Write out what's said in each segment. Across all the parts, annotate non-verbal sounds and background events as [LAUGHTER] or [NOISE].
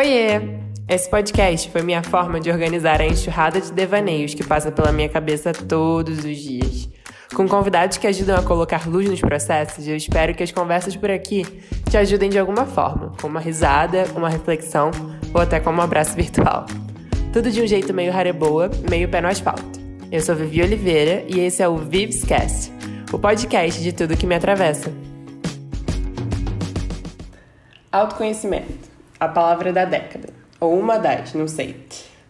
Oiê! Esse podcast foi minha forma de organizar a enxurrada de devaneios que passa pela minha cabeça todos os dias. Com convidados que ajudam a colocar luz nos processos, eu espero que as conversas por aqui te ajudem de alguma forma, com uma risada, uma reflexão ou até com um abraço virtual. Tudo de um jeito meio rareboa, meio pé no asfalto. Eu sou Vivi Oliveira e esse é o Vivescast, o podcast de tudo que me atravessa. Autoconhecimento a palavra da década. Ou uma das, não sei.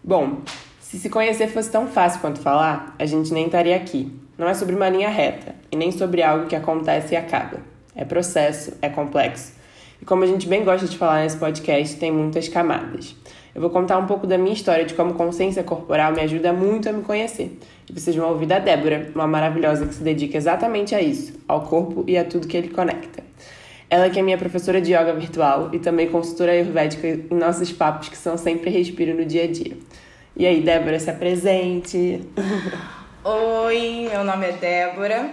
Bom, se se conhecer fosse tão fácil quanto falar, a gente nem estaria aqui. Não é sobre uma linha reta e nem sobre algo que acontece e acaba. É processo, é complexo. E como a gente bem gosta de falar nesse podcast, tem muitas camadas. Eu vou contar um pouco da minha história de como consciência corporal me ajuda muito a me conhecer. E vocês vão ouvir da Débora, uma maravilhosa que se dedica exatamente a isso, ao corpo e a tudo que ele conecta. Ela que é minha professora de yoga virtual e também consultora ayurvédica em nossos papos que são sempre respiro no dia a dia. E aí, Débora, se apresente. [LAUGHS] Oi, meu nome é Débora.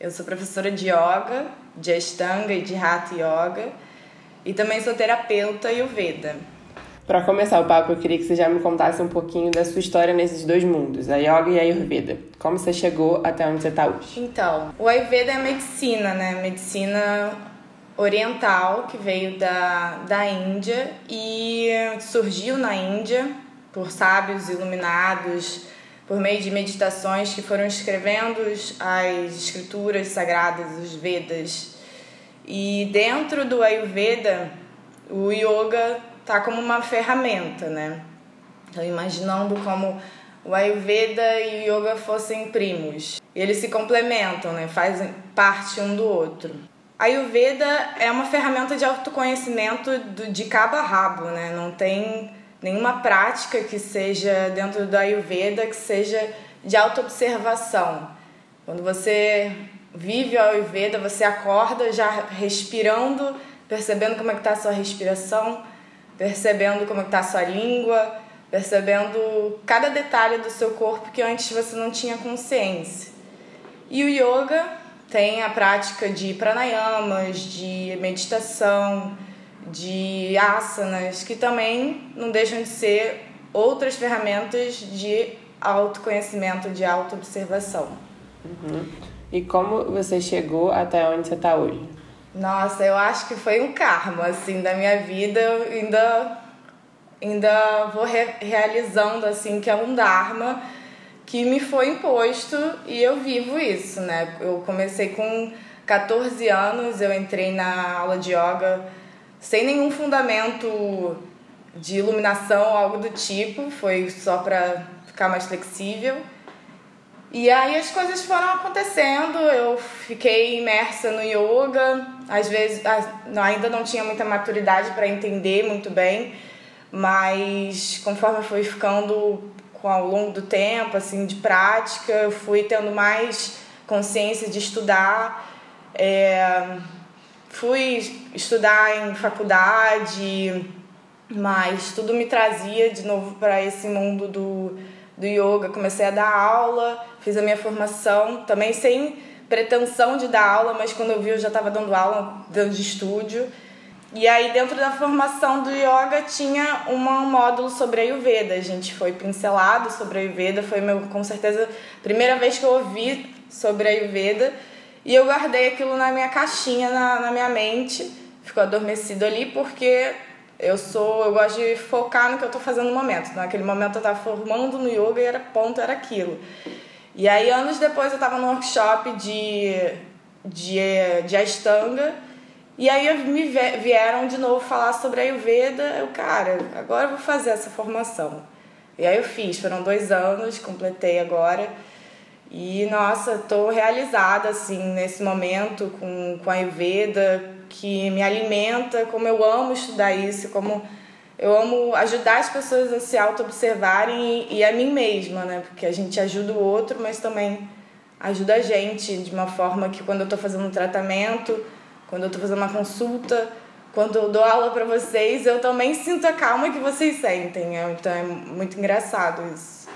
Eu sou professora de yoga, de Ashtanga e de Hatha Yoga e também sou terapeuta Ayurveda. Para começar o papo, eu queria que você já me contasse um pouquinho da sua história nesses dois mundos, a yoga e a ayurveda. Como você chegou até onde você está hoje? Então, o ayurveda é medicina, né? Medicina oriental que veio da, da Índia e surgiu na Índia por sábios iluminados, por meio de meditações que foram escrevendo as escrituras sagradas, os Vedas. E dentro do Ayurveda, o yoga tá como uma ferramenta, né? Então, imaginando como o Ayurveda e o yoga fossem primos. E eles se complementam, né? Fazem parte um do outro. A Ayurveda é uma ferramenta de autoconhecimento do, de cabo a rabo, né? Não tem nenhuma prática que seja dentro da Ayurveda que seja de autoobservação. Quando você vive a Ayurveda, você acorda já respirando, percebendo como é que está a sua respiração, percebendo como é que está a sua língua, percebendo cada detalhe do seu corpo que antes você não tinha consciência. E o yoga tem a prática de pranayamas, de meditação, de asanas, que também não deixam de ser outras ferramentas de autoconhecimento, de autoobservação. Uhum. E como você chegou até onde você está hoje? Nossa, eu acho que foi um karma, assim, da minha vida. Eu ainda, ainda vou re realizando, assim, que é um dharma que me foi imposto e eu vivo isso, né? Eu comecei com 14 anos, eu entrei na aula de yoga sem nenhum fundamento de iluminação, algo do tipo, foi só para ficar mais flexível. E aí as coisas foram acontecendo, eu fiquei imersa no yoga, às vezes ainda não tinha muita maturidade para entender muito bem, mas conforme eu fui ficando com ao longo do tempo, assim, de prática, eu fui tendo mais consciência de estudar. É, fui estudar em faculdade, mas tudo me trazia de novo para esse mundo do, do yoga. Comecei a dar aula, fiz a minha formação, também sem pretensão de dar aula, mas quando eu vi eu já estava dando aula dentro de estúdio. E aí, dentro da formação do yoga, tinha um módulo sobre a Ayurveda. A gente foi pincelado sobre a Ayurveda, foi meu, com certeza a primeira vez que eu ouvi sobre a Ayurveda. E eu guardei aquilo na minha caixinha, na, na minha mente, ficou adormecido ali, porque eu sou, eu gosto de focar no que eu estou fazendo no momento. Naquele momento eu estava formando no yoga e era ponto, era aquilo. E aí, anos depois, eu estava num workshop de, de, de Ashtanga e aí me vieram de novo falar sobre a Ayurveda. Eu, cara, agora eu vou fazer essa formação. E aí eu fiz, foram dois anos, completei agora. E nossa, tô realizada assim nesse momento com, com a Ayurveda, que me alimenta, como eu amo estudar isso, como eu amo ajudar as pessoas a se auto-observarem e, e a mim mesma, né? Porque a gente ajuda o outro, mas também ajuda a gente de uma forma que quando eu tô fazendo um tratamento quando eu tô fazendo uma consulta, quando eu dou aula para vocês, eu também sinto a calma que vocês sentem. É, então é muito engraçado isso.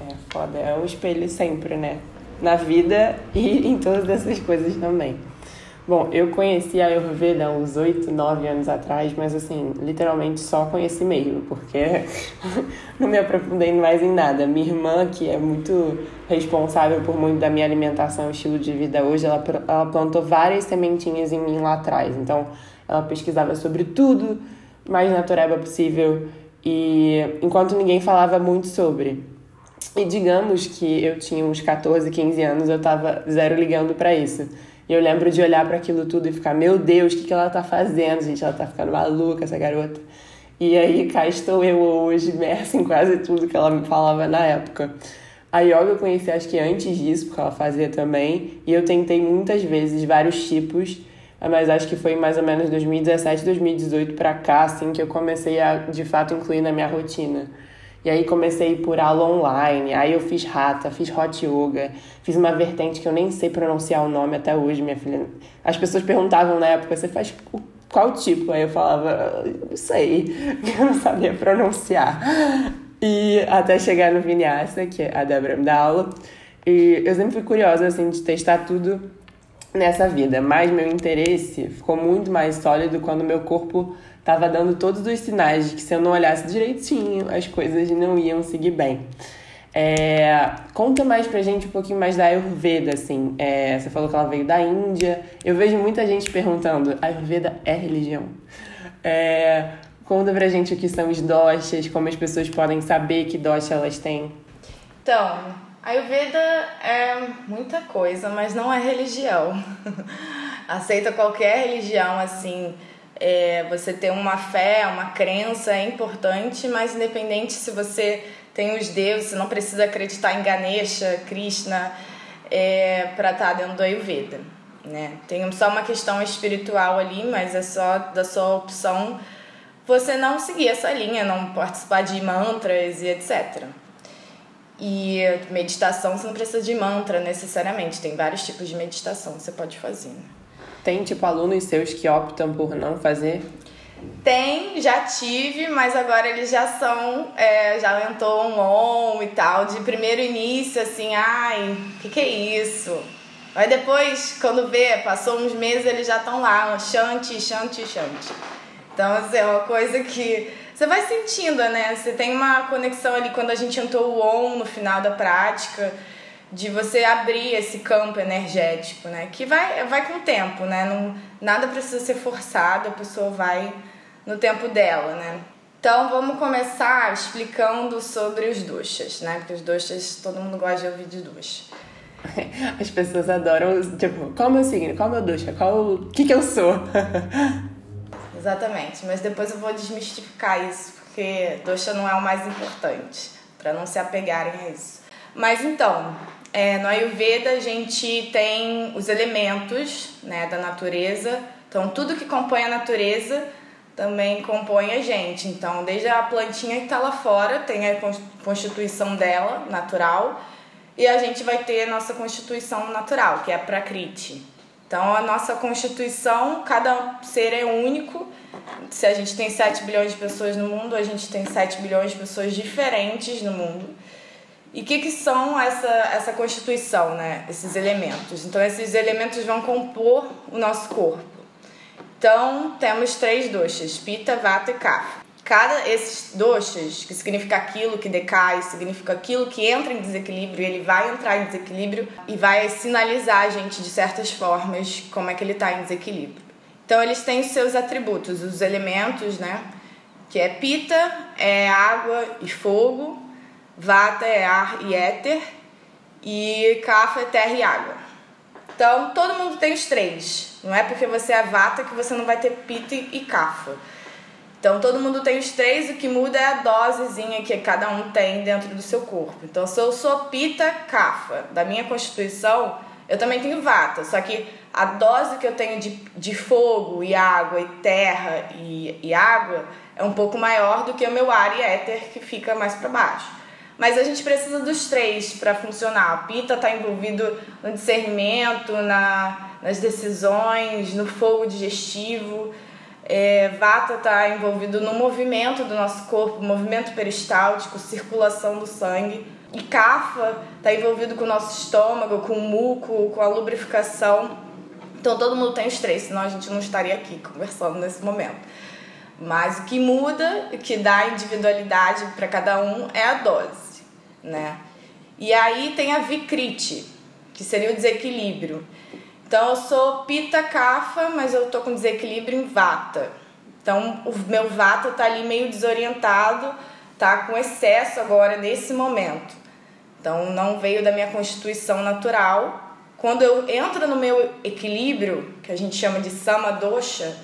É foda, é o espelho sempre, né? Na vida e em todas essas coisas também. Bom, eu conheci a Ayurveda uns 8, 9 anos atrás, mas assim, literalmente só conheci mesmo, porque [LAUGHS] não me aprofundei mais em nada. Minha irmã, que é muito responsável por muito da minha alimentação e estilo de vida hoje, ela, ela plantou várias sementinhas em mim lá atrás. Então, ela pesquisava sobre tudo mais natureba possível e enquanto ninguém falava muito sobre. E digamos que eu tinha uns 14, 15 anos, eu tava zero ligando para isso. E eu lembro de olhar para aquilo tudo e ficar, meu Deus, o que, que ela tá fazendo, gente? Ela tá ficando maluca, essa garota. E aí cá estou eu hoje, imersa em quase tudo que ela me falava na época. A yoga eu conheci acho que antes disso, porque ela fazia também, e eu tentei muitas vezes vários tipos, mas acho que foi mais ou menos 2017, 2018 para cá, assim, que eu comecei a de fato incluir na minha rotina. E aí comecei por aula online, aí eu fiz rata, fiz hot yoga, fiz uma vertente que eu nem sei pronunciar o nome até hoje, minha filha. As pessoas perguntavam na época, você faz qual tipo? Aí eu falava, não sei, [LAUGHS] eu não sabia pronunciar. E até chegar no Vinyasa, que a Débora me dá aula. E eu sempre fui curiosa, assim, de testar tudo nessa vida, mas meu interesse ficou muito mais sólido quando meu corpo estava dando todos os sinais de que se eu não olhasse direitinho, as coisas não iam seguir bem. É, conta mais pra gente um pouquinho mais da Ayurveda, assim. É, você falou que ela veio da Índia. Eu vejo muita gente perguntando: Ayurveda é religião? É, conta pra gente o que são os doshas, como as pessoas podem saber que dosha elas têm. Então, Ayurveda é muita coisa, mas não é religião. [LAUGHS] Aceita qualquer religião, assim é, você ter uma fé, uma crença é importante, mas independente se você tem os deuses, você não precisa acreditar em Ganesha, Krishna, é, para estar tá dentro do Ayurveda. Né? Tem só uma questão espiritual ali, mas é só da sua opção você não seguir essa linha, não participar de mantras e etc. E meditação você não precisa de mantra necessariamente, tem vários tipos de meditação que você pode fazer. Né? Tem, tipo, alunos seus que optam por não fazer? Tem, já tive, mas agora eles já são, é, já aumentou um on e tal, de primeiro início, assim, ai, o que, que é isso? Aí depois, quando vê, passou uns meses, eles já estão lá, chante, chante, chante. Então, assim, é uma coisa que você vai sentindo, né? Você tem uma conexão ali quando a gente entrou o on no final da prática de você abrir esse campo energético, né? Que vai, vai com o tempo, né? Não, nada precisa ser forçado, a pessoa vai no tempo dela, né? Então vamos começar explicando sobre os duchas, né? Porque os duchas, todo mundo gosta de ouvir de ducha. [LAUGHS] As pessoas adoram, tipo, qual é o meu signo? Qual é o meu ducha? Qual o que, que eu sou? [LAUGHS] Exatamente, mas depois eu vou desmistificar isso, porque ducha não é o mais importante, para não se apegarem a isso. Mas então, é, no Ayurveda a gente tem os elementos né, da natureza, então tudo que compõe a natureza também compõe a gente. Então, desde a plantinha que está lá fora, tem a constituição dela, natural, e a gente vai ter a nossa constituição natural, que é a Prakriti. Então, a nossa constituição, cada ser é único. Se a gente tem 7 bilhões de pessoas no mundo, a gente tem 7 bilhões de pessoas diferentes no mundo. E o que, que são essa, essa constituição, né? esses elementos? Então, esses elementos vão compor o nosso corpo. Então, temos três doshas, Pita, Vata e Kapha. Cada esses doshas, que significa aquilo que decai, significa aquilo que entra em desequilíbrio, ele vai entrar em desequilíbrio e vai sinalizar a gente de certas formas como é que ele está em desequilíbrio. Então, eles têm os seus atributos, os elementos, né? Que é Pita, é água e fogo, Vata é ar e éter e Kapha é terra e água. Então, todo mundo tem os três. Não é porque você é Vata que você não vai ter Pitta e Kapha. Então, todo mundo tem os três, o que muda é a dosezinha que cada um tem dentro do seu corpo. Então, se eu sou Pitta Kapha, da minha constituição, eu também tenho Vata, só que a dose que eu tenho de, de fogo e água e terra e, e água é um pouco maior do que o meu ar e éter, que fica mais para baixo. Mas a gente precisa dos três para funcionar. A Pita está envolvido no discernimento, na, nas decisões, no fogo digestivo. É, Vata está envolvido no movimento do nosso corpo, movimento peristáltico, circulação do sangue. E Kapha está envolvido com o nosso estômago, com o muco, com a lubrificação. Então todo mundo tem os três, senão a gente não estaria aqui conversando nesse momento. Mas o que muda, o que dá individualidade para cada um é a dose, né? E aí tem a vikrite, que seria o desequilíbrio. Então eu sou pita kafa, mas eu tô com desequilíbrio em vata. Então o meu vata tá ali meio desorientado, tá com excesso agora nesse momento. Então não veio da minha constituição natural. Quando eu entro no meu equilíbrio, que a gente chama de sama dosha,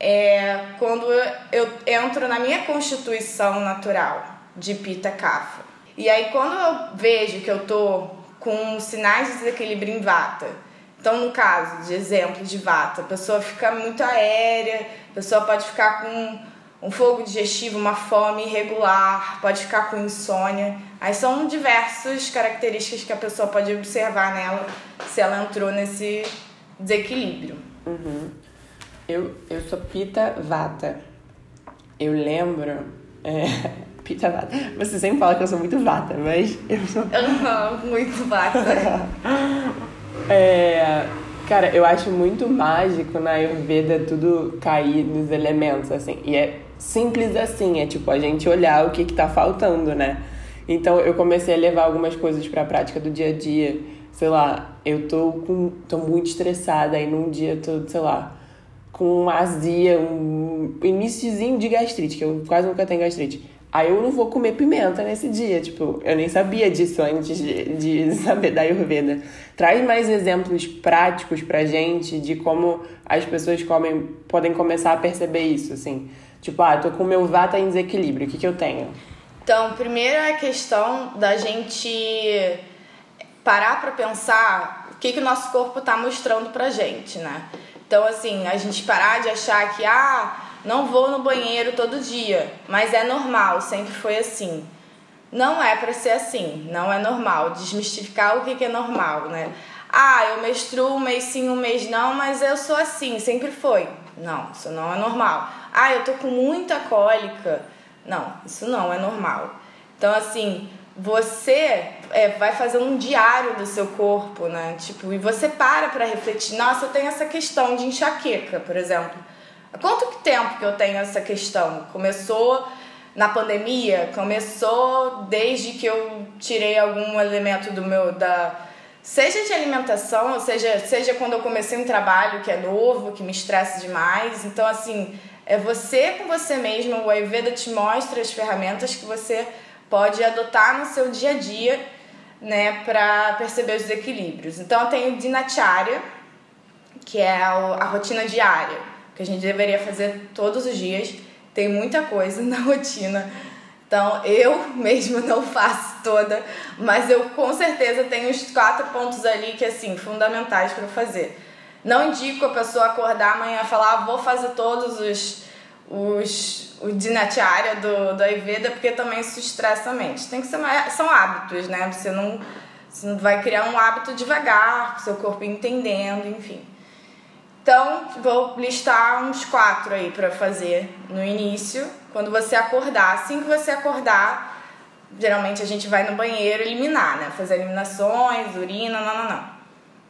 é quando eu entro na minha constituição natural de pita kapha. E aí quando eu vejo que eu tô com sinais de desequilíbrio em vata, então no caso de exemplo de vata, a pessoa fica muito aérea, a pessoa pode ficar com um fogo digestivo, uma fome irregular, pode ficar com insônia. Aí são diversas características que a pessoa pode observar nela se ela entrou nesse desequilíbrio. Uhum. Eu, eu sou Pita Vata. Eu lembro. É, pita Vata. Você sempre fala que eu sou muito Vata, mas eu sou. Uhum, muito Vata. [LAUGHS] é, cara, eu acho muito mágico na Ayurveda tudo cair nos elementos, assim. E é simples assim, é tipo a gente olhar o que, que tá faltando, né? Então eu comecei a levar algumas coisas pra prática do dia a dia. Sei lá, eu tô com. tô muito estressada, aí num dia eu tô, sei lá com uma azia, um iníciozinho de gastrite, que eu quase nunca tenho gastrite. Aí eu não vou comer pimenta nesse dia, tipo, eu nem sabia disso antes de, de [LAUGHS] saber da Ayurveda. Traz mais exemplos práticos pra gente de como as pessoas comem, podem começar a perceber isso, assim. Tipo, ah, tô com meu vata em desequilíbrio, o que que eu tenho? Então, primeiro é a questão da gente parar para pensar o que que o nosso corpo tá mostrando pra gente, né? Então, assim, a gente parar de achar que, ah, não vou no banheiro todo dia, mas é normal, sempre foi assim. Não é para ser assim, não é normal. Desmistificar o que, é normal, né? Ah, eu menstruo um mês sim, um mês não, mas eu sou assim, sempre foi. Não, isso não é normal. Ah, eu tô com muita cólica. Não, isso não é normal. Então, assim, você é, vai fazer um diário do seu corpo, né? Tipo, e você para para refletir. Nossa, eu tenho essa questão de enxaqueca, por exemplo. Quanto tempo que eu tenho essa questão? Começou na pandemia? Começou desde que eu tirei algum elemento do meu da seja de alimentação, seja, seja quando eu comecei um trabalho que é novo, que me estressa demais. Então, assim, é você com você mesmo. O Ayurveda te mostra as ferramentas que você pode adotar no seu dia a dia, né, para perceber os desequilíbrios. Então eu tenho dinacharya, que é a rotina diária, que a gente deveria fazer todos os dias. Tem muita coisa [LAUGHS] na rotina. Então eu mesmo não faço toda, mas eu com certeza tenho os quatro pontos ali que assim, fundamentais para fazer. Não indico a pessoa acordar amanhã e falar, ah, vou fazer todos os os, o dinacharya do, do Ayurveda, porque também isso estressa a mente. Tem que ser são hábitos, né? Você não, você não vai criar um hábito devagar, seu corpo entendendo, enfim. Então, vou listar uns quatro aí para fazer no início, quando você acordar. Assim que você acordar, geralmente a gente vai no banheiro eliminar, né? Fazer eliminações, urina, não, não, não.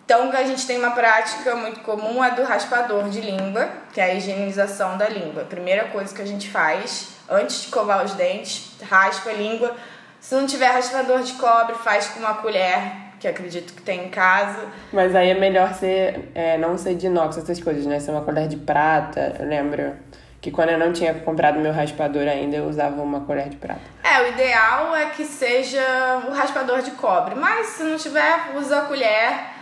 Então, a gente tem uma prática muito comum é do raspador de língua, que é a higienização da língua. Primeira coisa que a gente faz, antes de covar os dentes, raspa a língua. Se não tiver raspador de cobre, faz com uma colher, que acredito que tem em casa. Mas aí é melhor ser, é, não ser de inox, essas coisas, né? Ser uma colher de prata, eu lembro que quando eu não tinha comprado meu raspador ainda, eu usava uma colher de prata. É, o ideal é que seja o raspador de cobre, mas se não tiver, usa a colher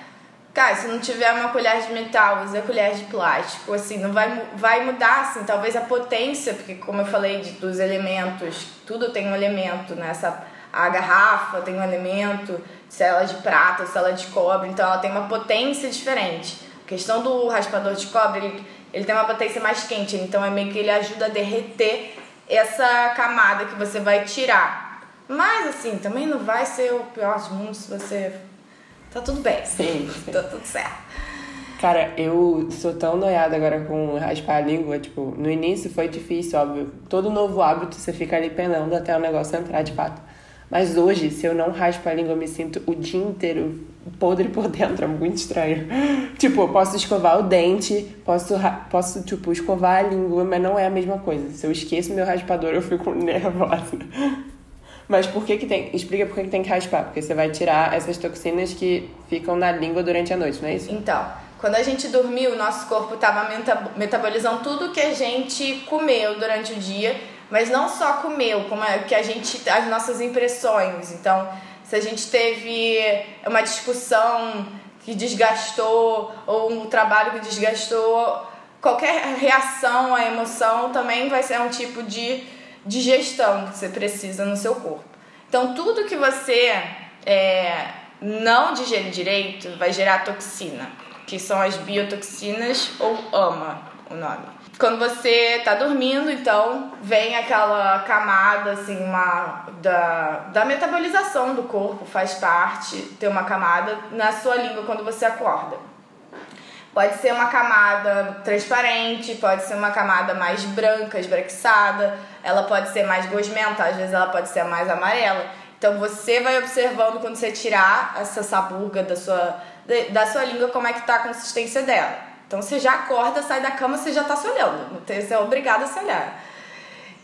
Cara, se não tiver uma colher de metal, usa colher de plástico, assim, não vai, vai mudar, assim, talvez a potência, porque como eu falei de, dos elementos, tudo tem um elemento, né? Essa, a garrafa tem um elemento, se ela é de prata, se ela é de cobre, então ela tem uma potência diferente. A questão do raspador de cobre, ele, ele tem uma potência mais quente, então é meio que ele ajuda a derreter essa camada que você vai tirar. Mas assim, também não vai ser o pior dos mundos se você Tá tudo bem. Sim. [LAUGHS] tá tudo certo. Cara, eu sou tão noiada agora com raspar a língua. Tipo, no início foi difícil, óbvio. Todo novo hábito você fica ali penando até o negócio entrar de fato. Mas hoje, se eu não raspo a língua, eu me sinto o dia inteiro podre por dentro, é muito estranho. [LAUGHS] tipo, eu posso escovar o dente, posso, posso, tipo, escovar a língua, mas não é a mesma coisa. Se eu esqueço meu raspador, eu fico [LAUGHS] nervosa. Mas por que que tem... Explica por que que tem que raspar. Porque você vai tirar essas toxinas que ficam na língua durante a noite, não é isso? Então, quando a gente dormiu, o nosso corpo estava metabolizando tudo que a gente comeu durante o dia, mas não só comeu, como é que a gente as nossas impressões. Então, se a gente teve uma discussão que desgastou ou um trabalho que desgastou, qualquer reação à emoção também vai ser um tipo de digestão que você precisa no seu corpo. Então, tudo que você é, não digerir direito vai gerar toxina que são as biotoxinas ou AMA, o nome. Quando você está dormindo, então vem aquela camada assim, uma da, da metabolização do corpo, faz parte ter uma camada na sua língua quando você acorda. Pode ser uma camada transparente, pode ser uma camada mais branca, esbranquiçada, ela pode ser mais gosmenta, às vezes ela pode ser mais amarela. Então você vai observando quando você tirar essa saburga da sua da sua língua como é que tá a consistência dela. Então você já acorda, sai da cama, você já tá se olhando. Você é obrigado a se olhar.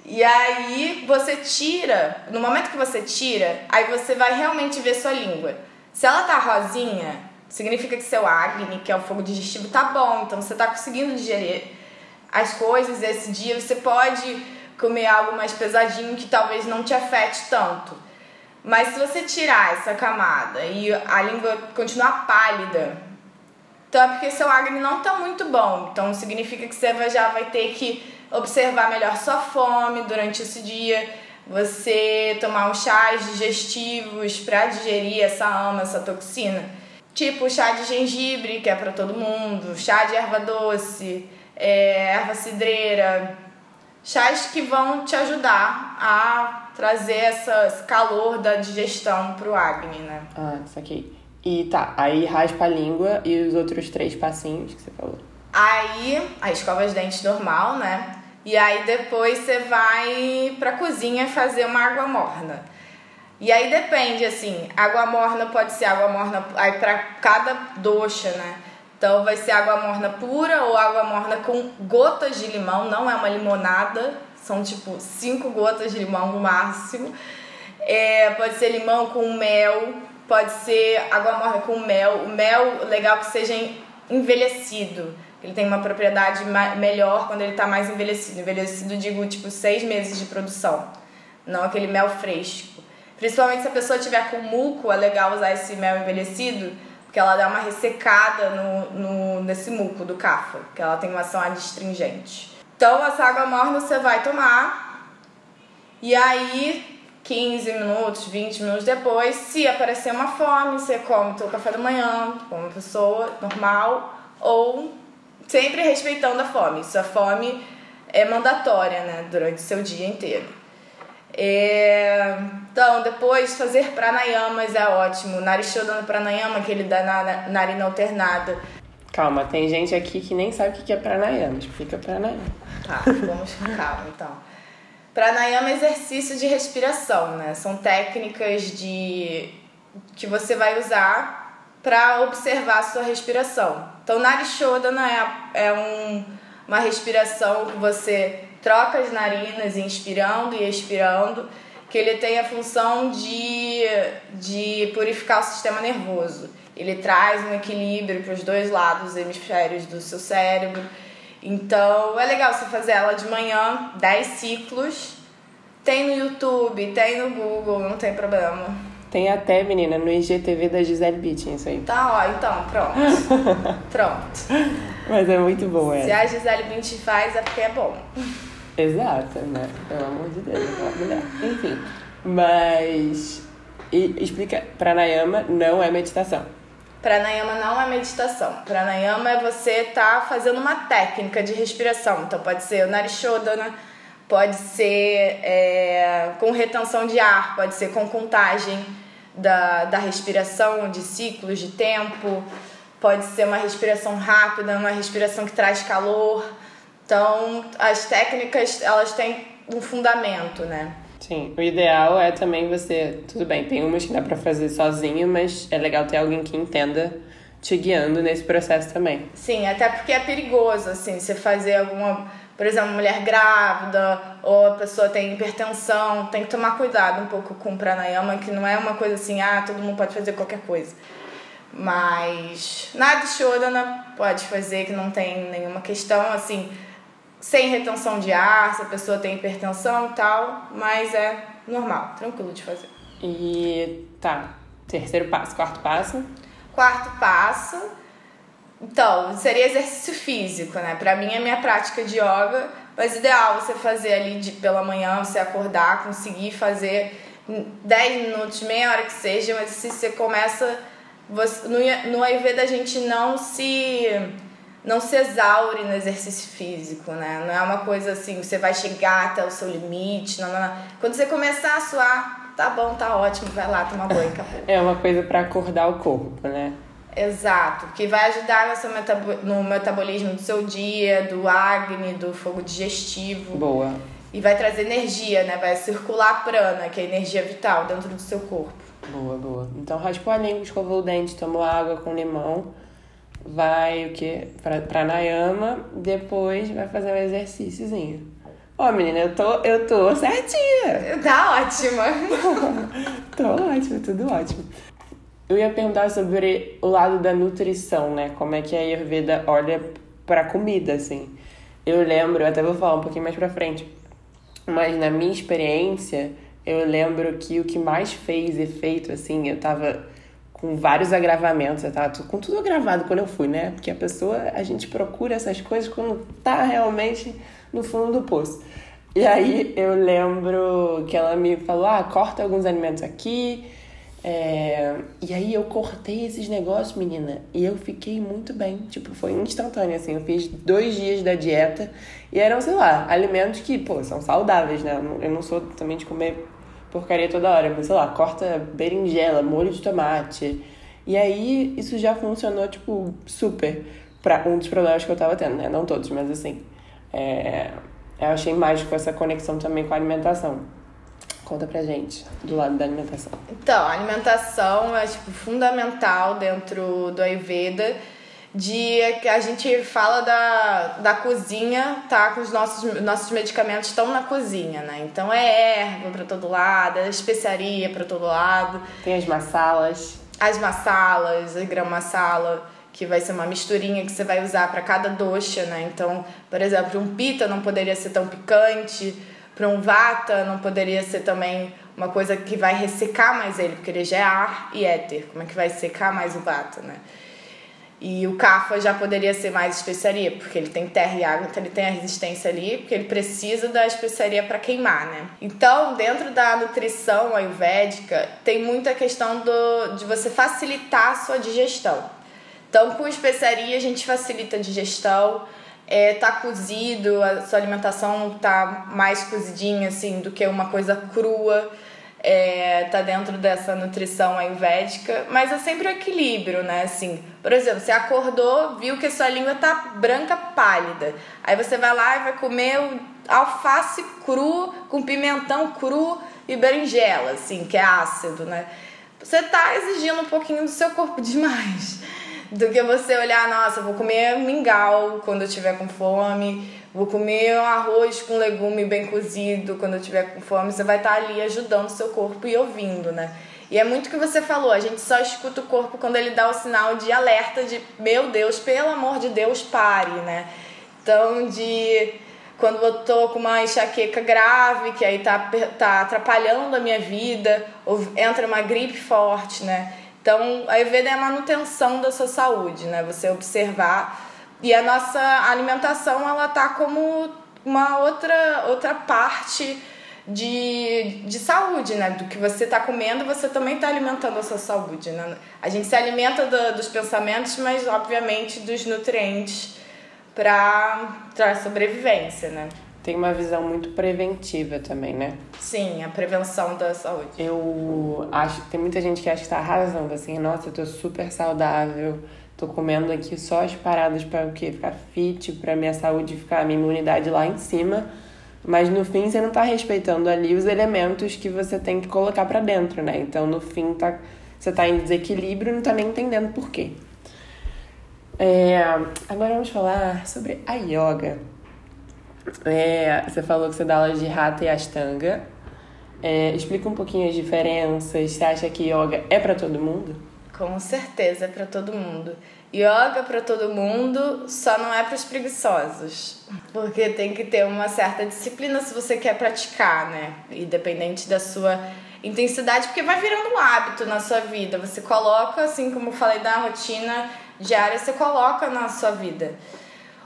E aí você tira, no momento que você tira, aí você vai realmente ver sua língua. Se ela tá rosinha, significa que seu acne, que é o fogo digestivo, tá bom. Então você tá conseguindo digerir as coisas esse dia. Você pode comer algo mais pesadinho que talvez não te afete tanto. Mas se você tirar essa camada e a língua continuar pálida, então é porque seu acne não está muito bom. Então significa que você já vai ter que observar melhor sua fome durante esse dia, você tomar uns chás digestivos para digerir essa ama, essa toxina. Tipo chá de gengibre, que é para todo mundo, chá de erva doce, é, erva cidreira, chás que vão te ajudar a trazer essa, esse calor da digestão pro acne, né? Ah, saquei. E tá, aí raspa a língua e os outros três passinhos que você falou. Aí, a escova os dentes normal, né? E aí depois você vai pra cozinha fazer uma água morna. E aí depende, assim, água morna pode ser água morna aí pra cada doxa, né? Então vai ser água morna pura ou água morna com gotas de limão, não é uma limonada, são tipo cinco gotas de limão no máximo. É, pode ser limão com mel, pode ser água morna com mel. O mel, legal que seja envelhecido. Ele tem uma propriedade melhor quando ele está mais envelhecido. Envelhecido, digo, tipo, seis meses de produção. Não aquele mel fresco. Principalmente se a pessoa tiver com muco, é legal usar esse mel envelhecido, porque ela dá uma ressecada no, no, nesse muco do cafa, que ela tem uma ação adstringente. Então, essa água morna você vai tomar. E aí, 15 minutos, 20 minutos depois, se aparecer uma fome, você come o seu café da manhã, como uma pessoa normal, ou sempre respeitando a fome. Isso a fome é mandatória, né, durante o seu dia inteiro. É... Então, depois fazer pranayamas é ótimo. Narishodana pranayama, aquele da narina alternada. Calma, tem gente aqui que nem sabe o que é pranayama. Explica pranayama. Tá, vamos com calma então. Pranayama é exercício de respiração, né? São técnicas de que você vai usar para observar a sua respiração. Então, Narishodana é, é um, uma respiração que você troca as narinas, inspirando e expirando, que ele tem a função de, de purificar o sistema nervoso. Ele traz um equilíbrio para os dois lados, hemisférios do seu cérebro então é legal você fazer ela de manhã, 10 ciclos. Tem no YouTube, tem no Google, não tem problema. Tem até, menina, no IGTV da Gisele Bündchen, isso aí. Tá, ó, então, pronto. [LAUGHS] pronto. Mas é muito bom, é. Se a Gisele Bündchen faz, é porque é bom. Exato, né? Pelo amor de Deus, é uma mulher. Enfim, mas... E explica, pranayama não é meditação. Pranayama não é meditação. Pranayama é você estar tá fazendo uma técnica de respiração. Então pode ser o Narishodana, pode ser é, com retenção de ar, pode ser com contagem da, da respiração, de ciclos de tempo, pode ser uma respiração rápida, uma respiração que traz calor. Então as técnicas elas têm um fundamento, né? Sim, o ideal é também você. Tudo bem, tem umas que dá pra fazer sozinho, mas é legal ter alguém que entenda te guiando nesse processo também. Sim, até porque é perigoso, assim, você fazer alguma. Por exemplo, mulher grávida ou a pessoa tem hipertensão, tem que tomar cuidado um pouco com o pranayama, que não é uma coisa assim, ah, todo mundo pode fazer qualquer coisa. Mas nada de Shodana pode fazer que não tem nenhuma questão, assim, sem retenção de ar, se a pessoa tem hipertensão e tal, mas é normal, tranquilo de fazer. E tá, terceiro passo, quarto passo. Quarto passo, então, seria exercício físico, né? Pra mim é minha prática de yoga, mas ideal você fazer ali de, pela manhã, você acordar, conseguir fazer 10 minutos, meia hora que seja, mas se você começa. Você, no, no Ayurveda a gente não se não se exaure no exercício físico, né? Não é uma coisa assim, você vai chegar até o seu limite, não, não, não. Quando você começar a suar, tá bom, tá ótimo, vai lá tomar banho, acabou. [LAUGHS] É uma coisa para acordar o corpo, né? Exato, que vai ajudar no, seu metabo no metabolismo do seu dia, do acne, do fogo digestivo. Boa. E vai trazer energia, né? Vai circular prana, que é energia vital dentro do seu corpo. Boa, boa. Então raspou a língua, escovou o dente, tomou água com limão vai o que? Pra, pranayama, depois vai fazer um exercíciozinho. Ó, oh, menina, eu tô, eu tô certinha. Tá ótima. [LAUGHS] tô ótima, tudo ótimo. Eu ia perguntar sobre o lado da nutrição, né? Como é que a Ayurveda olha pra comida, assim. Eu lembro, até vou falar um pouquinho mais pra frente, mas na minha experiência, eu lembro que o que mais fez efeito, assim, eu tava com vários agravamentos, eu tava com tudo agravado quando eu fui, né? Porque a pessoa, a gente procura essas coisas quando tá realmente no fundo do poço. E aí eu lembro que ela me falou: ah, corta alguns alimentos aqui. É... E aí eu cortei esses negócios, menina, e eu fiquei muito bem. Tipo, foi instantâneo, assim. Eu fiz dois dias da dieta e eram, sei lá, alimentos que, pô, são saudáveis, né? Eu não sou também de comer porcaria toda hora, mas sei lá, corta berinjela, molho de tomate. E aí isso já funcionou, tipo, super para um dos problemas que eu tava tendo, né? Não todos, mas assim. É... Eu achei mágico essa conexão também com a alimentação. Conta pra gente, do lado da alimentação. Então, a alimentação é, tipo, fundamental dentro do Ayurveda de que a gente fala da, da cozinha, tá? Que os nossos, nossos medicamentos estão na cozinha, né? Então é erva para todo lado, é especiaria para todo lado. Tem as massalas. As massalas, a grama massala, que vai ser uma misturinha que você vai usar para cada doxa, né? Então, por exemplo, um pita não poderia ser tão picante, para um vata não poderia ser também uma coisa que vai ressecar mais ele, porque ele já é ar e éter. Como é que vai secar mais o vata, né? E o cafa já poderia ser mais especiaria, porque ele tem terra e água, então ele tem a resistência ali, porque ele precisa da especiaria para queimar, né? Então, dentro da nutrição ayurvédica, tem muita questão do, de você facilitar a sua digestão. Então, com especiaria, a gente facilita a digestão, é, tá cozido, a sua alimentação tá mais cozidinha, assim, do que uma coisa crua é, tá dentro dessa nutrição ayurvédica, mas é sempre o equilíbrio, né? Assim, por exemplo, você acordou, viu que a sua língua tá branca pálida, aí você vai lá e vai comer alface cru com pimentão cru e berinjela, assim, que é ácido, né? Você tá exigindo um pouquinho do seu corpo [LAUGHS] demais. Do que você olhar, nossa, vou comer mingau quando eu tiver com fome Vou comer um arroz com legume bem cozido quando eu tiver com fome. Você vai estar ali ajudando o seu corpo e ouvindo, né? E é muito o que você falou, a gente só escuta o corpo quando ele dá o sinal de alerta de meu Deus, pelo amor de Deus, pare, né? Então, de quando eu tô com uma enxaqueca grave, que aí tá, tá atrapalhando a minha vida, ou entra uma gripe forte, né? Então, a Ayurveda é a manutenção da sua saúde, né? Você observar e a nossa alimentação, ela tá como uma outra, outra parte de, de saúde, né? Do que você está comendo, você também está alimentando a sua saúde, né? A gente se alimenta do, dos pensamentos, mas obviamente dos nutrientes para a sobrevivência, né? Tem uma visão muito preventiva também, né? Sim, a prevenção da saúde. Eu acho tem muita gente que acha que está arrasando, assim, nossa, eu tô super saudável, Tô comendo aqui só as paradas para o quê? Ficar fit, para minha saúde ficar, minha imunidade lá em cima. Mas no fim você não tá respeitando ali os elementos que você tem que colocar para dentro, né? Então no fim tá, você tá em desequilíbrio e não tá nem entendendo por quê. É, agora vamos falar sobre a yoga. É, você falou que você dá aula de Hatha e Ashtanga. É, explica um pouquinho as diferenças. Você acha que yoga é para todo mundo? Com certeza é para todo mundo. Yoga para todo mundo, só não é para os preguiçosos. Porque tem que ter uma certa disciplina se você quer praticar, né? Independente da sua intensidade, porque vai virando um hábito na sua vida. Você coloca, assim como falei da rotina diária, você coloca na sua vida.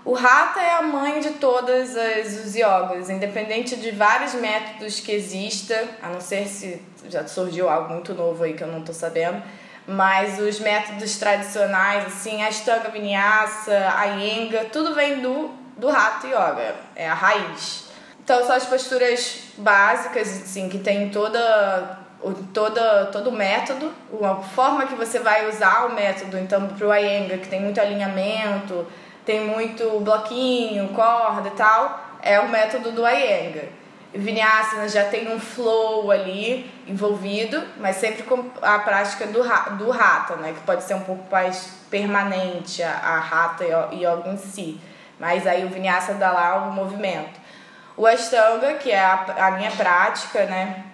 O Hatha é a mãe de todas as, os yogas, independente de vários métodos que exista, a não ser se já surgiu algo muito novo aí que eu não estou sabendo, mas os métodos tradicionais, assim, a Ashtanga Vinyasa, a Iyengar, tudo vem do, do Hatha Yoga, é a raiz. Então são as posturas básicas, assim, que tem toda toda, todo o método, a forma que você vai usar o método, então para o Iyengar, que tem muito alinhamento, tem muito bloquinho, corda e tal, é o método do Iyengar. Vinyasana já tem um flow ali envolvido, mas sempre com a prática do, do rata, né? Que pode ser um pouco mais permanente, a, a rata yoga em si. Mas aí o Vinyasa dá lá o movimento. O Ashtanga, que é a, a minha prática, né?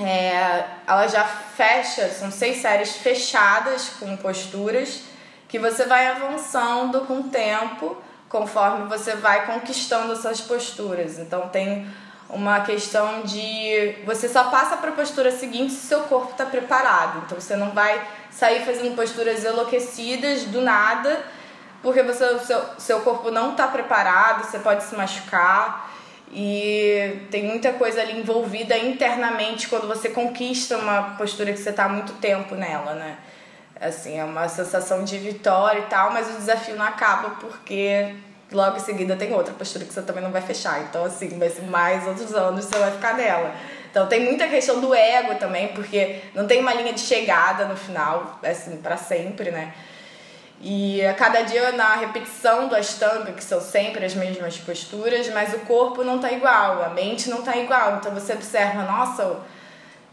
É, ela já fecha, são seis séries fechadas com posturas que você vai avançando com o tempo, conforme você vai conquistando essas posturas. Então tem uma questão de você só passa para a postura seguinte se seu corpo está preparado. Então você não vai sair fazendo posturas enlouquecidas do nada, porque você, seu, seu corpo não está preparado, você pode se machucar. E tem muita coisa ali envolvida internamente quando você conquista uma postura que você está há muito tempo nela, né? Assim, é uma sensação de vitória e tal, mas o desafio não acaba porque logo em seguida tem outra postura que você também não vai fechar. Então, assim, vai ser mais outros anos você vai ficar nela. Então, tem muita questão do ego também, porque não tem uma linha de chegada no final, assim, para sempre, né? E a cada dia na repetição do Ashtanga, que são sempre as mesmas posturas, mas o corpo não tá igual, a mente não tá igual. Então você observa, nossa,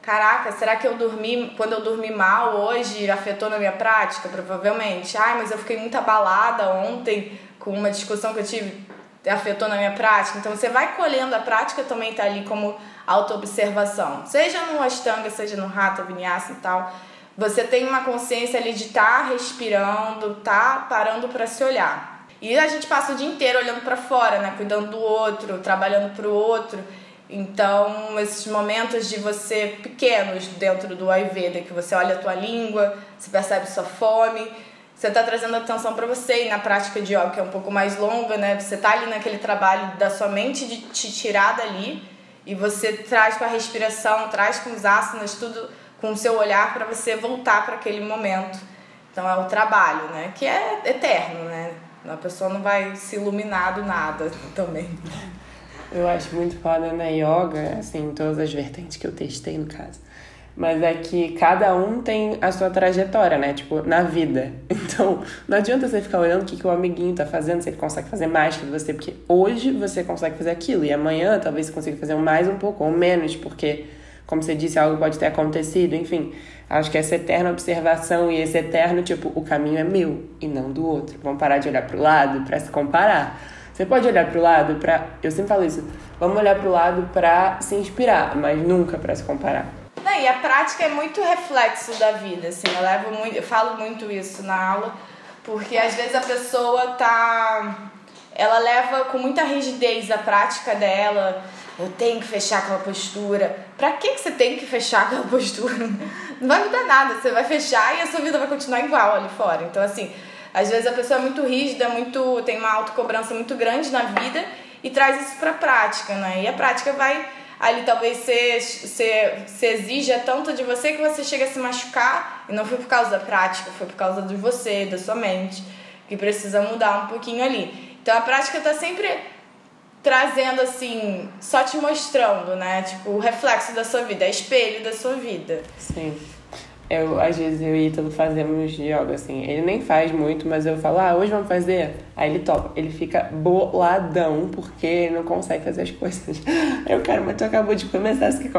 caraca, será que eu dormi, quando eu dormi mal hoje, afetou na minha prática? Provavelmente. Ai, mas eu fiquei muito abalada ontem com uma discussão que eu tive, afetou na minha prática. Então você vai colhendo a prática também tá ali como autoobservação. Seja no Ashtanga, seja no Hatha, Vinyasa e tal. Você tem uma consciência ali de estar tá respirando, tá parando para se olhar. E a gente passa o dia inteiro olhando para fora, né, cuidando do outro, trabalhando para o outro. Então, esses momentos de você pequenos dentro do Ayurveda, que você olha a tua língua, você percebe sua fome, você está trazendo atenção para você e na prática de yoga, que é um pouco mais longa, né? Você está ali naquele trabalho da sua mente de te tirar dali e você traz com a respiração, traz com os asanas, tudo com o seu olhar para você voltar para aquele momento. Então é o trabalho, né? Que é eterno, né? A pessoa não vai se iluminar do nada [LAUGHS] também. Eu acho muito foda na yoga, assim, todas as vertentes que eu testei, no caso. Mas é que cada um tem a sua trajetória, né? Tipo, na vida. [LAUGHS] Então, não adianta você ficar olhando o que, que o amiguinho tá fazendo, se ele consegue fazer mais que você, porque hoje você consegue fazer aquilo, e amanhã talvez você consiga fazer mais um pouco, ou menos, porque, como você disse, algo pode ter acontecido, enfim. Acho que essa eterna observação e esse eterno, tipo, o caminho é meu e não do outro. Vamos parar de olhar pro lado para se comparar. Você pode olhar para o lado para. Eu sempre falo isso. Vamos olhar para o lado para se inspirar, mas nunca para se comparar. Não, e a prática é muito reflexo da vida, assim. Eu levo muito, eu falo muito isso na aula, porque às vezes a pessoa tá, ela leva com muita rigidez a prática dela. Eu tenho que fechar aquela postura. Pra que que você tem que fechar aquela postura? Não vai mudar nada. Você vai fechar e a sua vida vai continuar igual ali fora. Então assim às vezes a pessoa é muito rígida, muito tem uma autocobrança muito grande na vida e traz isso para a prática, né? E a prática vai ali talvez se, se, se exija tanto de você que você chega a se machucar e não foi por causa da prática, foi por causa de você, da sua mente, que precisa mudar um pouquinho ali. Então a prática está sempre trazendo assim, só te mostrando, né? Tipo, o reflexo da sua vida, é espelho da sua vida. Sim. Eu, às vezes eu e Ítalo fazemos yoga, assim. Ele nem faz muito, mas eu falo, ah, hoje vamos fazer? Aí ele topa. Ele fica boladão, porque ele não consegue fazer as coisas. [LAUGHS] Eu, cara, mas tu acabou de começar, você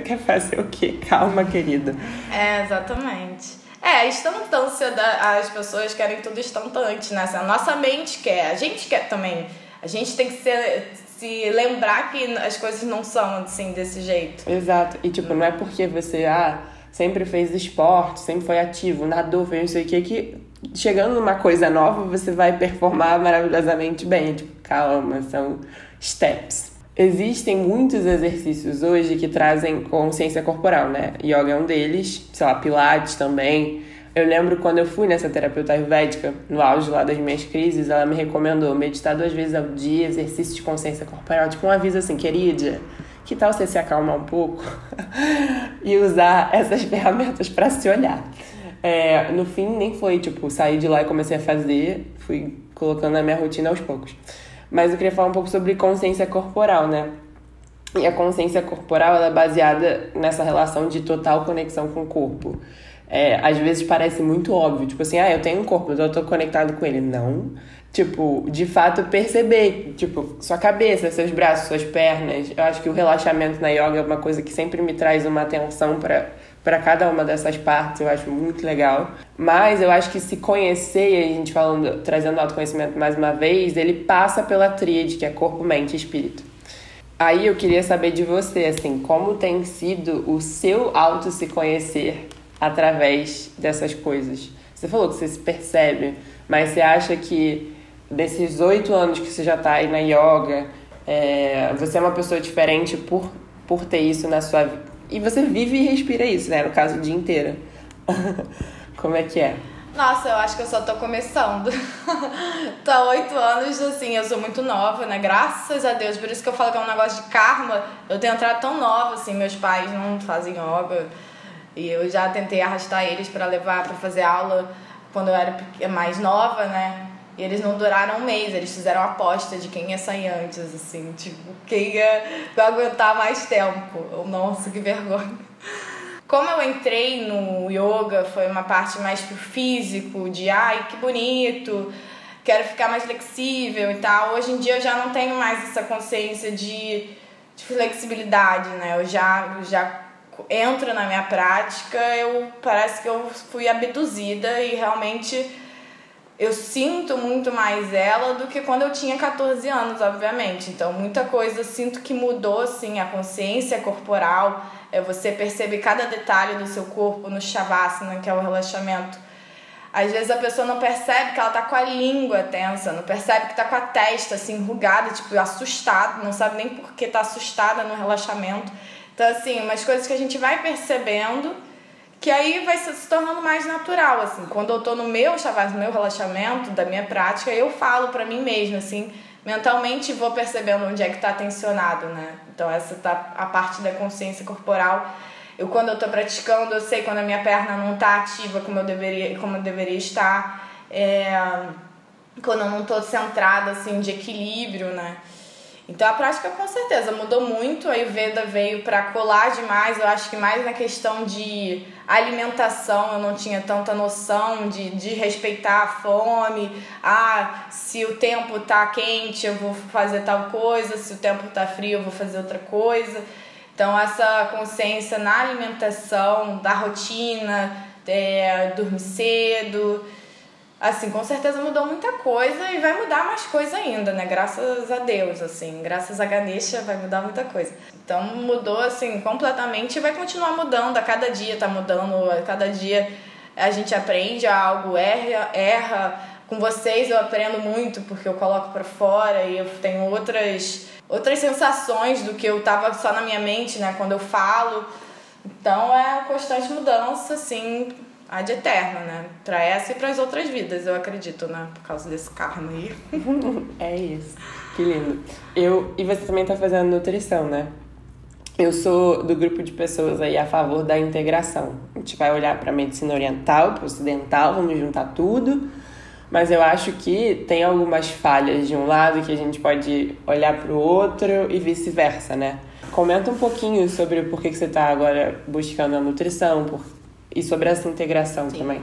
quer, [LAUGHS] fazer o quê? Calma, querida. É, exatamente. É, a instantância da, as pessoas querem tudo instantante, né? A nossa mente quer, a gente quer também. A gente tem que ser, se lembrar que as coisas não são assim desse jeito. Exato. E tipo, não é porque você ah, sempre fez esporte, sempre foi ativo, nadou, fez não sei o que, que chegando numa coisa nova você vai performar maravilhosamente bem. Tipo, calma, são steps. Existem muitos exercícios hoje que trazem consciência corporal, né? Yoga é um deles, sei lá, Pilates também. Eu lembro quando eu fui nessa terapeuta ayurvédica, no auge lá das minhas crises, ela me recomendou meditar duas vezes ao dia, exercício de consciência corporal, tipo um aviso assim, querida, que tal você se acalmar um pouco [LAUGHS] e usar essas ferramentas para se olhar? É, no fim, nem foi, tipo, sair de lá e comecei a fazer, fui colocando na minha rotina aos poucos. Mas eu queria falar um pouco sobre consciência corporal, né? E a consciência corporal ela é baseada nessa relação de total conexão com o corpo. É, às vezes parece muito óbvio, tipo assim, ah, eu tenho um corpo, então eu tô conectado com ele. Não. Tipo, de fato perceber, tipo, sua cabeça, seus braços, suas pernas. Eu acho que o relaxamento na yoga é uma coisa que sempre me traz uma atenção para para cada uma dessas partes, eu acho muito legal. Mas eu acho que se conhecer, e a gente falando, trazendo autoconhecimento mais uma vez, ele passa pela tríade, que é corpo, mente e espírito. Aí eu queria saber de você, assim, como tem sido o seu auto se conhecer através dessas coisas? Você falou que você se percebe, mas você acha que desses oito anos que você já está aí na yoga, é, você é uma pessoa diferente por, por ter isso na sua vida? E você vive e respira isso, né? No caso, o dia inteiro. [LAUGHS] Como é que é? Nossa, eu acho que eu só tô começando. [LAUGHS] tô há oito anos, assim, eu sou muito nova, né? Graças a Deus. Por isso que eu falo que é um negócio de karma. Eu tenho entrado tão nova, assim, meus pais não fazem yoga. E eu já tentei arrastar eles para levar para fazer aula quando eu era mais nova, né? E eles não duraram um mês, eles fizeram aposta de quem ia sair antes, assim, tipo, quem ia aguentar mais tempo. Nossa, que vergonha. Como eu entrei no yoga, foi uma parte mais pro físico, de ai, que bonito, quero ficar mais flexível e tal. Hoje em dia eu já não tenho mais essa consciência de, de flexibilidade, né? Eu já, já entro na minha prática, eu parece que eu fui abduzida e realmente eu sinto muito mais ela do que quando eu tinha 14 anos, obviamente. Então, muita coisa eu sinto que mudou, assim, a consciência corporal. É você perceber cada detalhe do seu corpo no shavasana, que é o relaxamento. Às vezes a pessoa não percebe que ela tá com a língua tensa, não percebe que tá com a testa assim enrugada, tipo assustada, não sabe nem por que tá assustada no relaxamento. Então assim, umas coisas que a gente vai percebendo que aí vai se tornando mais natural, assim. Quando eu tô no meu chavaz, no meu relaxamento, da minha prática, eu falo para mim mesma, assim, mentalmente vou percebendo onde é que tá tensionado, né? Então essa tá a parte da consciência corporal. Eu quando eu tô praticando, eu sei quando a minha perna não tá ativa como eu deveria, como eu deveria estar. É, quando eu não tô centrada assim de equilíbrio, né? Então a prática com certeza mudou muito. A Ayurveda veio para colar demais, eu acho que mais na questão de alimentação eu não tinha tanta noção de, de respeitar a fome. Ah, se o tempo tá quente eu vou fazer tal coisa, se o tempo tá frio eu vou fazer outra coisa. Então essa consciência na alimentação, da rotina, é, dormir cedo, assim, com certeza mudou muita coisa e vai mudar mais coisa ainda, né? Graças a Deus, assim, graças a Ganesha vai mudar muita coisa. Então mudou assim completamente e vai continuar mudando, a cada dia tá mudando, a cada dia a gente aprende algo, erra, erra. Com vocês eu aprendo muito porque eu coloco para fora e eu tenho outras outras sensações do que eu tava só na minha mente, né, quando eu falo. Então é constante mudança, assim, ad eterna, né? Pra essa e para as outras vidas, eu acredito, né? Por causa desse karma aí. [LAUGHS] é isso. Que lindo. Eu, e você também tá fazendo nutrição, né? Eu sou do grupo de pessoas aí a favor da integração. A gente vai olhar para medicina oriental, para ocidental, vamos juntar tudo. Mas eu acho que tem algumas falhas de um lado que a gente pode olhar para o outro e vice-versa, né? Comenta um pouquinho sobre por que, que você está agora buscando a nutrição, por e sobre essa integração Sim. também.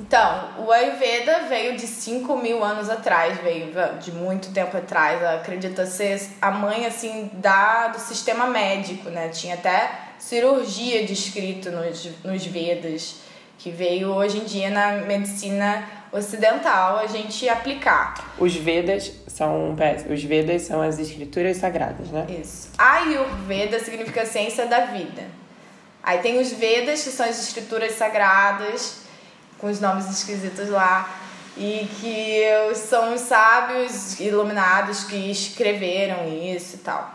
Então, o Ayurveda veio de 5 mil anos atrás, veio de muito tempo atrás. Acredita ser a mãe, assim, da, do sistema médico, né? Tinha até cirurgia descrito nos, nos Vedas, que veio hoje em dia na medicina ocidental a gente aplicar. Os Vedas são os Vedas são as escrituras sagradas, né? Isso. Ayurveda significa ciência da vida. Aí tem os Vedas, que são as escrituras sagradas, com os nomes esquisitos lá, e que são os sábios iluminados que escreveram isso e tal.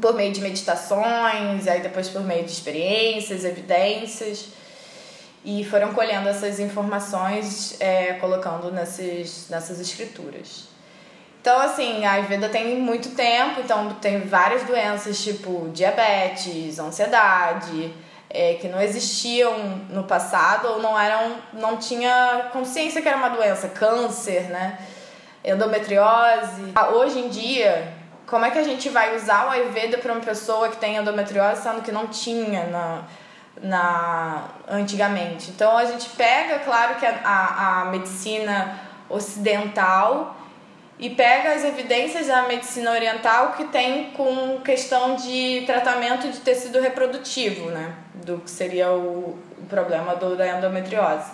Por meio de meditações, aí depois por meio de experiências, evidências e foram colhendo essas informações, é, colocando nessas, nessas escrituras. Então, assim, a Ayurveda tem muito tempo, então tem várias doenças, tipo diabetes, ansiedade, é, que não existiam no passado ou não eram, não tinha consciência que era uma doença, câncer, né? Endometriose. Ah, hoje em dia, como é que a gente vai usar o Ayurveda para uma pessoa que tem endometriose, sendo que não tinha na na antigamente. Então a gente pega, claro que a, a, a medicina ocidental e pega as evidências da medicina oriental que tem com questão de tratamento de tecido reprodutivo, né? Do que seria o, problema do, da endometriose.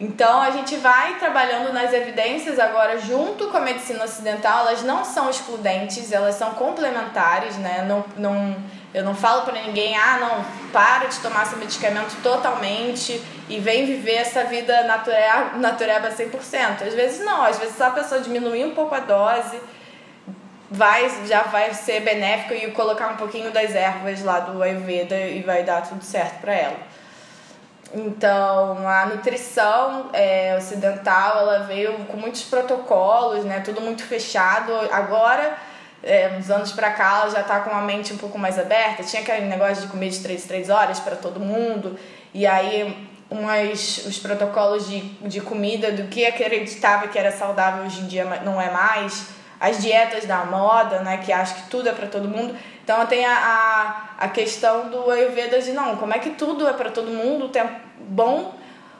Então a gente vai trabalhando nas evidências agora junto com a medicina ocidental, elas não são excludentes, elas são complementares, né? Não, não, eu não falo para ninguém, ah, não, para de tomar seu medicamento totalmente e vem viver essa vida natureba, natureba 100%. Às vezes não, às vezes só a pessoa diminuir um pouco a dose vai já vai ser benéfico e colocar um pouquinho das ervas lá do Ayurveda e vai dar tudo certo para ela. Então, a nutrição é, ocidental, ela veio com muitos protocolos, né? Tudo muito fechado. Agora, é, uns anos pra cá, ela já tá com a mente um pouco mais aberta. Tinha aquele negócio de comer de 3 3 horas para todo mundo. E aí, umas, os protocolos de, de comida do que acreditava que era saudável hoje em dia não é mais. As dietas da moda, né? Que acho que tudo é para todo mundo. Então tem a, a, a questão do Ayurveda de não, como é que tudo é para todo mundo, o tempo bom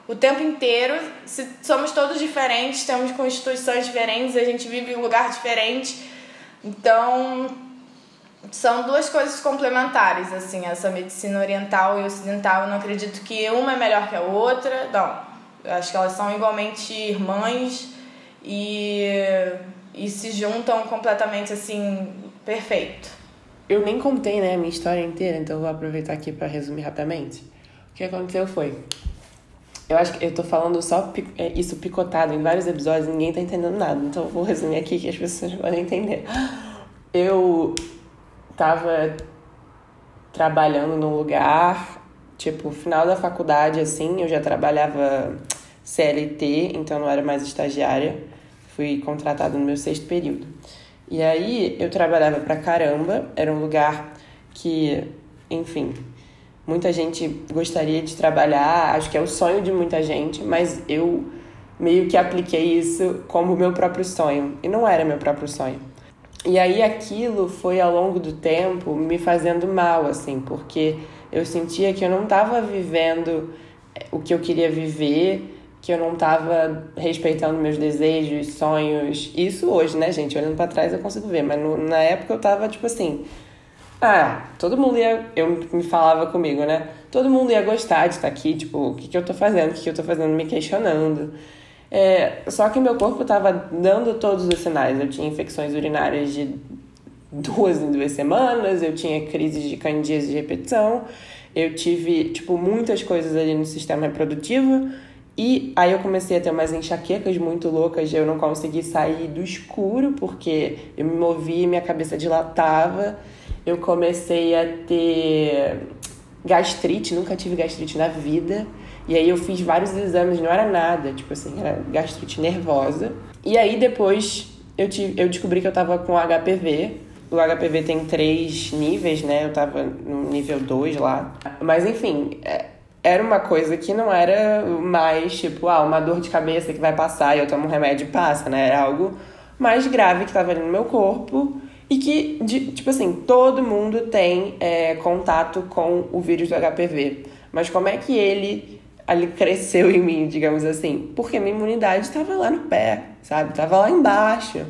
o tempo inteiro. Se somos todos diferentes, temos constituições diferentes, a gente vive em um lugar diferente. Então, são duas coisas complementares, assim, essa medicina oriental e ocidental. Eu não acredito que uma é melhor que a outra, não. Eu acho que elas são igualmente irmãs e, e se juntam completamente, assim, perfeito. Eu nem contei, né, a minha história inteira, então vou aproveitar aqui para resumir rapidamente. O que aconteceu foi. Eu acho que eu tô falando só é, isso picotado em vários episódios, ninguém tá entendendo nada. Então eu vou resumir aqui que as pessoas podem entender. Eu tava trabalhando num lugar, tipo, final da faculdade, assim, eu já trabalhava CLT, então não era mais estagiária. Fui contratada no meu sexto período. E aí eu trabalhava pra caramba, era um lugar que, enfim, muita gente gostaria de trabalhar, acho que é o sonho de muita gente, mas eu meio que apliquei isso como meu próprio sonho, e não era meu próprio sonho. E aí aquilo foi ao longo do tempo me fazendo mal, assim, porque eu sentia que eu não estava vivendo o que eu queria viver que eu não tava respeitando meus desejos, sonhos. Isso hoje, né, gente? Olhando para trás eu consigo ver, mas no, na época eu tava tipo assim. Ah, todo mundo ia. Eu me falava comigo, né? Todo mundo ia gostar de estar aqui, tipo, o que, que eu tô fazendo, o que, que eu tô fazendo, me questionando. É, só que meu corpo tava dando todos os sinais. Eu tinha infecções urinárias de duas em duas semanas, eu tinha crises de candidíase de repetição, eu tive, tipo, muitas coisas ali no sistema reprodutivo e aí eu comecei a ter umas enxaquecas muito loucas, eu não consegui sair do escuro porque eu me movi minha cabeça dilatava. Eu comecei a ter gastrite, nunca tive gastrite na vida. E aí eu fiz vários exames, não era nada, tipo assim, era gastrite nervosa. E aí depois eu, tive, eu descobri que eu tava com HPV. O HPV tem três níveis, né? Eu tava no nível 2 lá. Mas enfim, é, era uma coisa que não era mais tipo, ah, uma dor de cabeça que vai passar e eu tomo um remédio e passa, né? Era algo mais grave que estava ali no meu corpo e que, de, tipo assim, todo mundo tem é, contato com o vírus do HPV. Mas como é que ele ali cresceu em mim, digamos assim? Porque minha imunidade estava lá no pé, sabe? Tava lá embaixo.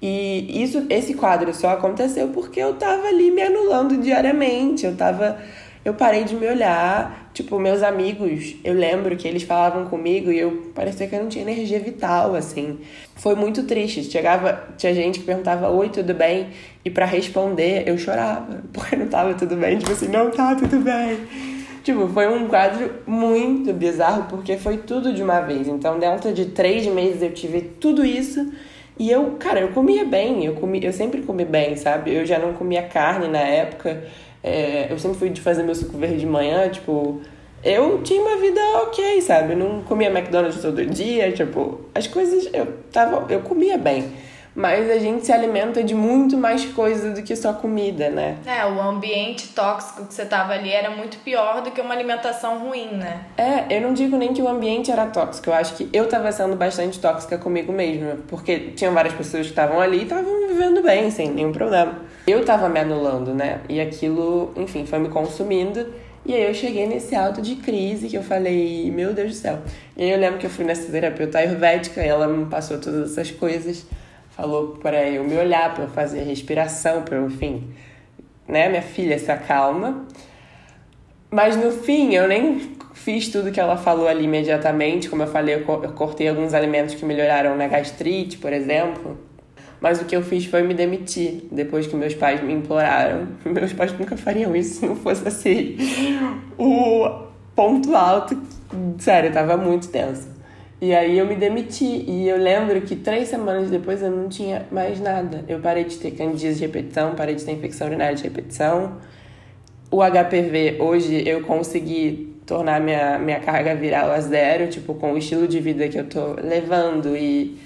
E isso, esse quadro só aconteceu porque eu tava ali me anulando diariamente. Eu tava. Eu parei de me olhar. Tipo, meus amigos, eu lembro que eles falavam comigo e eu parecia que eu não tinha energia vital, assim. Foi muito triste. Chegava, tinha gente que perguntava: Oi, tudo bem? E para responder, eu chorava, [LAUGHS] porque não tava tudo bem. Tipo assim, não tá tudo bem. Tipo, foi um quadro muito bizarro, porque foi tudo de uma vez. Então, dentro de três meses, eu tive tudo isso. E eu, cara, eu comia bem, eu, comi, eu sempre comi bem, sabe? Eu já não comia carne na época. É, eu sempre fui de fazer meu suco verde de manhã, tipo. Eu tinha uma vida ok, sabe? Eu não comia McDonald's todo dia, tipo, as coisas eu tava, eu comia bem mas a gente se alimenta de muito mais coisa do que só comida, né? É, o ambiente tóxico que você tava ali era muito pior do que uma alimentação ruim, né? É, eu não digo nem que o ambiente era tóxico, eu acho que eu tava sendo bastante tóxica comigo mesma, porque tinha várias pessoas que estavam ali e estavam vivendo bem, sem nenhum problema. Eu tava me anulando, né? E aquilo, enfim, foi me consumindo. E aí eu cheguei nesse alto de crise que eu falei, meu Deus do céu. E aí eu lembro que eu fui nessa terapeuta ayurvédica e ela me passou todas essas coisas falou para eu me olhar, para eu fazer respiração, para eu, enfim, né, minha filha se acalma. Mas no fim, eu nem fiz tudo que ela falou ali imediatamente. Como eu falei, eu cortei alguns alimentos que melhoraram na gastrite, por exemplo. Mas o que eu fiz foi me demitir depois que meus pais me imploraram. [LAUGHS] Meus pais nunca fariam isso se não fosse assim. O ponto alto, sério, tava muito tenso. E aí eu me demiti. E eu lembro que três semanas depois eu não tinha mais nada. Eu parei de ter candidíase de repetição, parei de ter infecção urinária de repetição. O HPV, hoje eu consegui tornar minha, minha carga viral a zero, tipo, com o estilo de vida que eu tô levando e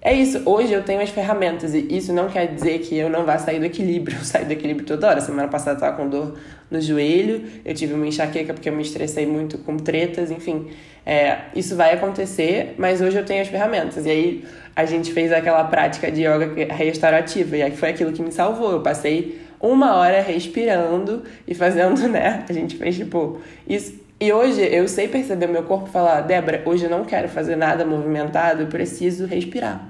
é isso, hoje eu tenho as ferramentas e isso não quer dizer que eu não vá sair do equilíbrio. [LAUGHS] Eu saio do equilíbrio toda hora. Semana passada eu tava com dor no joelho, eu tive uma enxaqueca porque eu me estressei muito com tretas, enfim. É, isso vai acontecer, mas hoje eu tenho as ferramentas. E aí a gente fez aquela prática de yoga restaurativa e aí foi aquilo que me salvou. Eu passei uma hora respirando e fazendo, né? A gente fez tipo isso. E hoje eu sei perceber meu corpo falar, Débora, hoje eu não quero fazer nada movimentado, eu preciso respirar.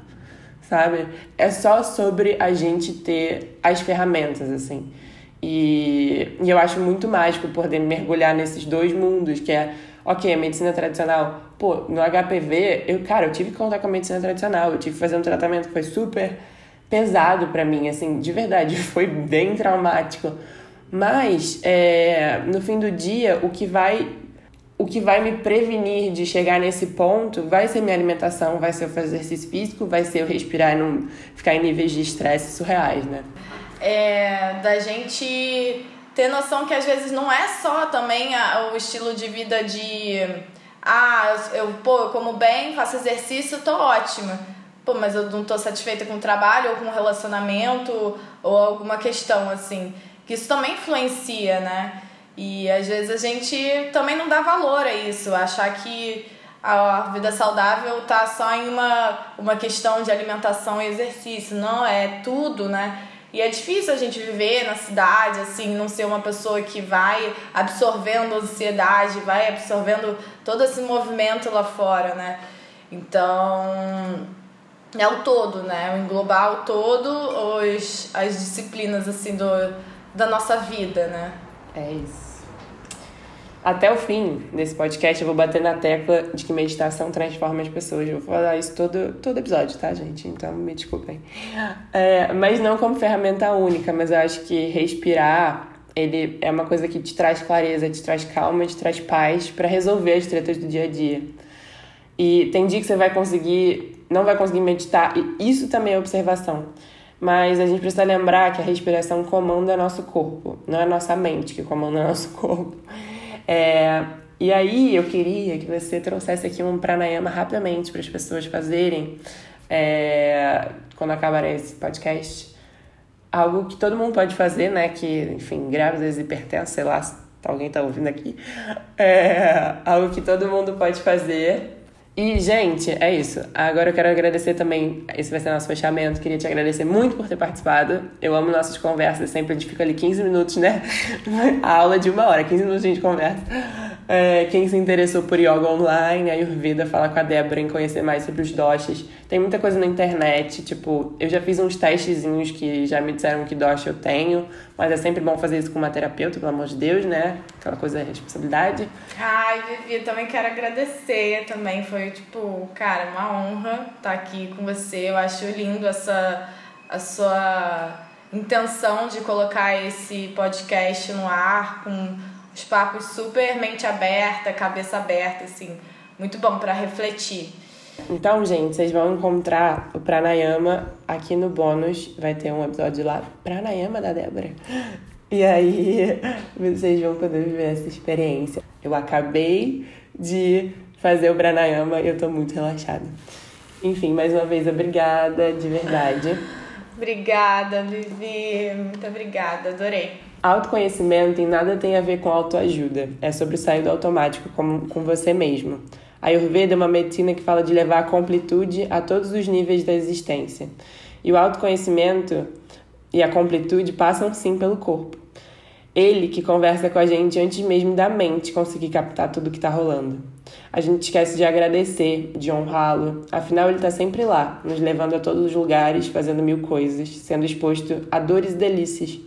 Sabe? É só sobre a gente ter as ferramentas, assim. E, e eu acho muito mágico poder mergulhar nesses dois mundos, que é ok, a medicina tradicional, pô, no HPV, eu, cara, eu tive que contar com a medicina tradicional, eu tive que fazer um tratamento que foi super pesado para mim, assim, de verdade, [LAUGHS] foi bem traumático. Mas, é, no fim do dia, o que vai o que vai me prevenir de chegar nesse ponto vai ser minha alimentação, vai ser o fazer exercício físico, vai ser eu respirar e não ficar em níveis de estresse surreais, né? É, da gente ter noção que às vezes não é só também a, o estilo de vida de ah, eu, pô, eu como bem, faço exercício, tô ótima. Pô, mas eu não tô satisfeita com o trabalho ou com o relacionamento ou alguma questão assim. Que isso também influencia, né? E às vezes a gente também não dá valor a isso, achar que a vida saudável tá só em uma, uma questão de alimentação e exercício. Não, é tudo, né? E é difícil a gente viver na cidade, assim, não ser uma pessoa que vai absorvendo ansiedade, vai absorvendo todo esse movimento lá fora, né? Então, é o todo, né? Englobar o todo, os, as disciplinas, assim, do, da nossa vida, né? É isso. Até o fim desse podcast eu vou bater na tecla de que meditação transforma as pessoas. Eu vou falar isso todo, todo episódio, tá, gente? Então me desculpem. É, mas não como ferramenta única, mas eu acho que respirar ele é uma coisa que te traz clareza, te traz calma, te traz paz para resolver as tretas do dia a dia. E tem dia que você vai conseguir, não vai conseguir meditar, e isso também é observação. Mas a gente precisa lembrar que a respiração comanda nosso corpo, não é nossa mente que comanda [LAUGHS] nosso corpo. É, e aí eu queria que você trouxesse aqui um pranayama rapidamente para as pessoas fazerem é, quando acabarem esse podcast. Algo que todo mundo pode fazer, né? Que, enfim, grávidas, hipertensos, sei lá, alguém tá ouvindo aqui. É, algo que todo mundo pode fazer e, gente, é isso. Agora eu quero agradecer também. Esse vai ser nosso fechamento. Queria te agradecer muito por ter participado. Eu amo nossas conversas. Sempre a gente fica ali 15 minutos, né? [LAUGHS] A aula de uma hora, 15 minutos a gente conversa. É, quem se interessou por yoga online, a Ayurveda, fala com a Débora em conhecer mais sobre os doshas. Tem muita coisa na internet, tipo, eu já fiz uns testezinhos que já me disseram que dosha eu tenho, mas é sempre bom fazer isso com uma terapeuta, pelo amor de Deus, né? Aquela coisa de responsabilidade. Ai, Vivi, eu também quero agradecer também. Foi, tipo, cara, uma honra estar aqui com você. Eu acho lindo essa a sua intenção de colocar esse podcast no ar com os papos super mente aberta, cabeça aberta, assim, muito bom para refletir. Então, gente, vocês vão encontrar o Pranayama aqui no bônus. Vai ter um episódio lá, Pranayama da Débora. E aí vocês vão poder viver essa experiência. Eu acabei de fazer o Pranayama e eu tô muito relaxada. Enfim, mais uma vez, obrigada, de verdade. obrigada, Vivi. Muito obrigada, adorei. Autoconhecimento em nada tem a ver com autoajuda. É sobre sair do automático com, com você mesmo. A Ayurveda é uma medicina que fala de levar a completude a todos os níveis da existência. E o autoconhecimento e a completude passam sim pelo corpo. Ele que conversa com a gente antes mesmo da mente conseguir captar tudo que está rolando. A gente esquece de agradecer, de honrá-lo, afinal ele está sempre lá, nos levando a todos os lugares, fazendo mil coisas, sendo exposto a dores e delícias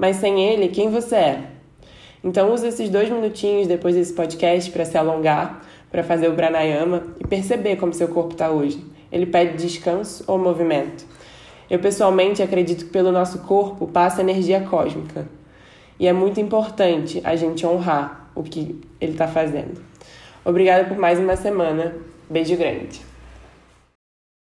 mas sem ele, quem você é? Então use esses dois minutinhos depois desse podcast para se alongar, para fazer o pranayama e perceber como seu corpo está hoje. Ele pede descanso ou movimento? Eu pessoalmente acredito que pelo nosso corpo passa energia cósmica. E é muito importante a gente honrar o que ele está fazendo. Obrigada por mais uma semana. Beijo grande.